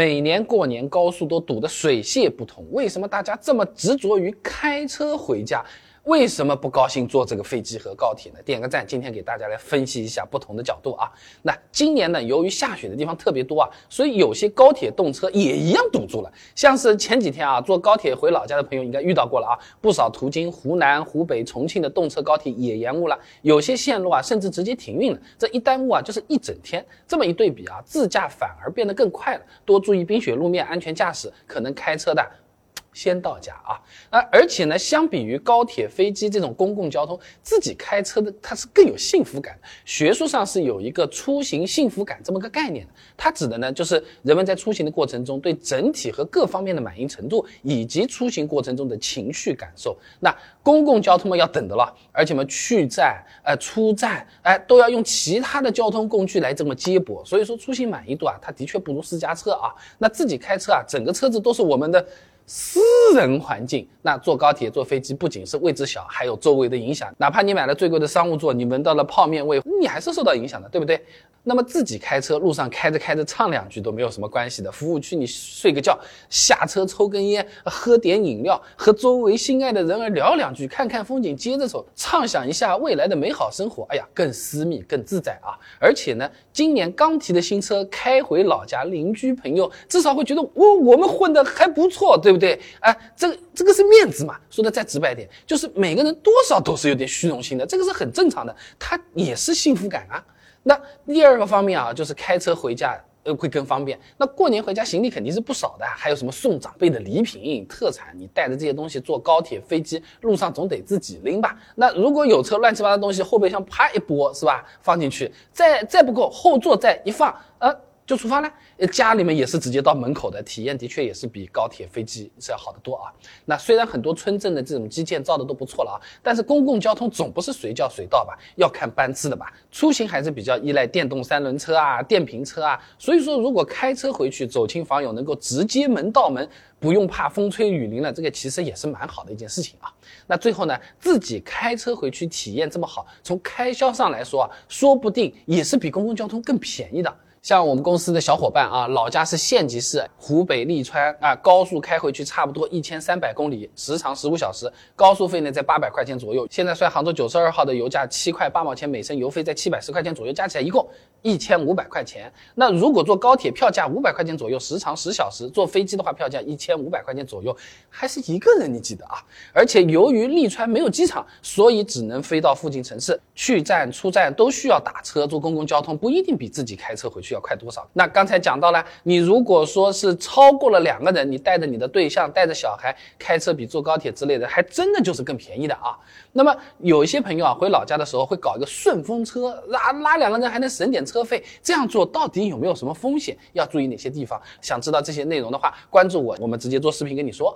每年过年高速都堵得水泄不通，为什么大家这么执着于开车回家？为什么不高兴坐这个飞机和高铁呢？点个赞，今天给大家来分析一下不同的角度啊。那今年呢，由于下雪的地方特别多啊，所以有些高铁动车也一样堵住了。像是前几天啊，坐高铁回老家的朋友应该遇到过了啊，不少途经湖南、湖北、重庆的动车高铁也延误了，有些线路啊甚至直接停运了。这一耽误啊，就是一整天。这么一对比啊，自驾反而变得更快了。多注意冰雪路面，安全驾驶，可能开车的。先到家啊，啊，而且呢，相比于高铁、飞机这种公共交通，自己开车的它是更有幸福感。学术上是有一个出行幸福感这么个概念的，它指的呢就是人们在出行的过程中对整体和各方面的满意程度，以及出行过程中的情绪感受。那公共交通嘛要等的了，而且嘛去站、呃出站，哎都要用其他的交通工具来这么接驳，所以说出行满意度啊，它的确不如私家车啊。那自己开车啊，整个车子都是我们的。私人环境，那坐高铁、坐飞机不仅是位置小，还有周围的影响。哪怕你买了最贵的商务座，你闻到了泡面味，你还是受到影响的，对不对？那么自己开车路上开着开着唱两句都没有什么关系的。服务区你睡个觉，下车抽根烟，喝点饮料，和周围心爱的人儿聊两句，看看风景，接着走，畅想一下未来的美好生活。哎呀，更私密，更自在啊！而且呢，今年刚提的新车开回老家，邻居朋友至少会觉得我我们混的还不错，对不对？哎，这这个是面子嘛。说的再直白点，就是每个人多少都是有点虚荣心的，这个是很正常的，他也是幸福感啊。那第二个方面啊，就是开车回家呃会更方便。那过年回家行李肯定是不少的，还有什么送长辈的礼品、特产，你带着这些东西坐高铁、飞机，路上总得自己拎吧？那如果有车乱七八糟东西，后备箱啪一拨是吧，放进去，再再不够后座再一放，呃。就出发了，家里面也是直接到门口的，体验的确也是比高铁、飞机是要好得多啊。那虽然很多村镇的这种基建造的都不错了啊，但是公共交通总不是随叫随到吧，要看班次的吧。出行还是比较依赖电动三轮车啊、电瓶车啊。所以说，如果开车回去，走亲访友能够直接门到门，不用怕风吹雨淋了，这个其实也是蛮好的一件事情啊。那最后呢，自己开车回去体验这么好，从开销上来说啊，说不定也是比公共交通更便宜的。像我们公司的小伙伴啊，老家是县级市湖北利川啊，高速开回去差不多一千三百公里，时长十五小时，高速费呢在八百块钱左右。现在算杭州九十二号的油价七块八毛钱每升，油费在七百十块钱左右，加起来一共一千五百块钱。那如果坐高铁，票价五百块钱左右，时长十小时；坐飞机的话，票价一千五百块钱左右，还是一个人，你记得啊？而且由于利川没有机场，所以只能飞到附近城市，去站出站都需要打车，坐公共交通不一定比自己开车回去。需要快多少？那刚才讲到了，你如果说是超过了两个人，你带着你的对象，带着小孩开车，比坐高铁之类的，还真的就是更便宜的啊。那么有一些朋友啊，回老家的时候会搞一个顺风车，拉拉两个人还能省点车费，这样做到底有没有什么风险？要注意哪些地方？想知道这些内容的话，关注我，我们直接做视频跟你说。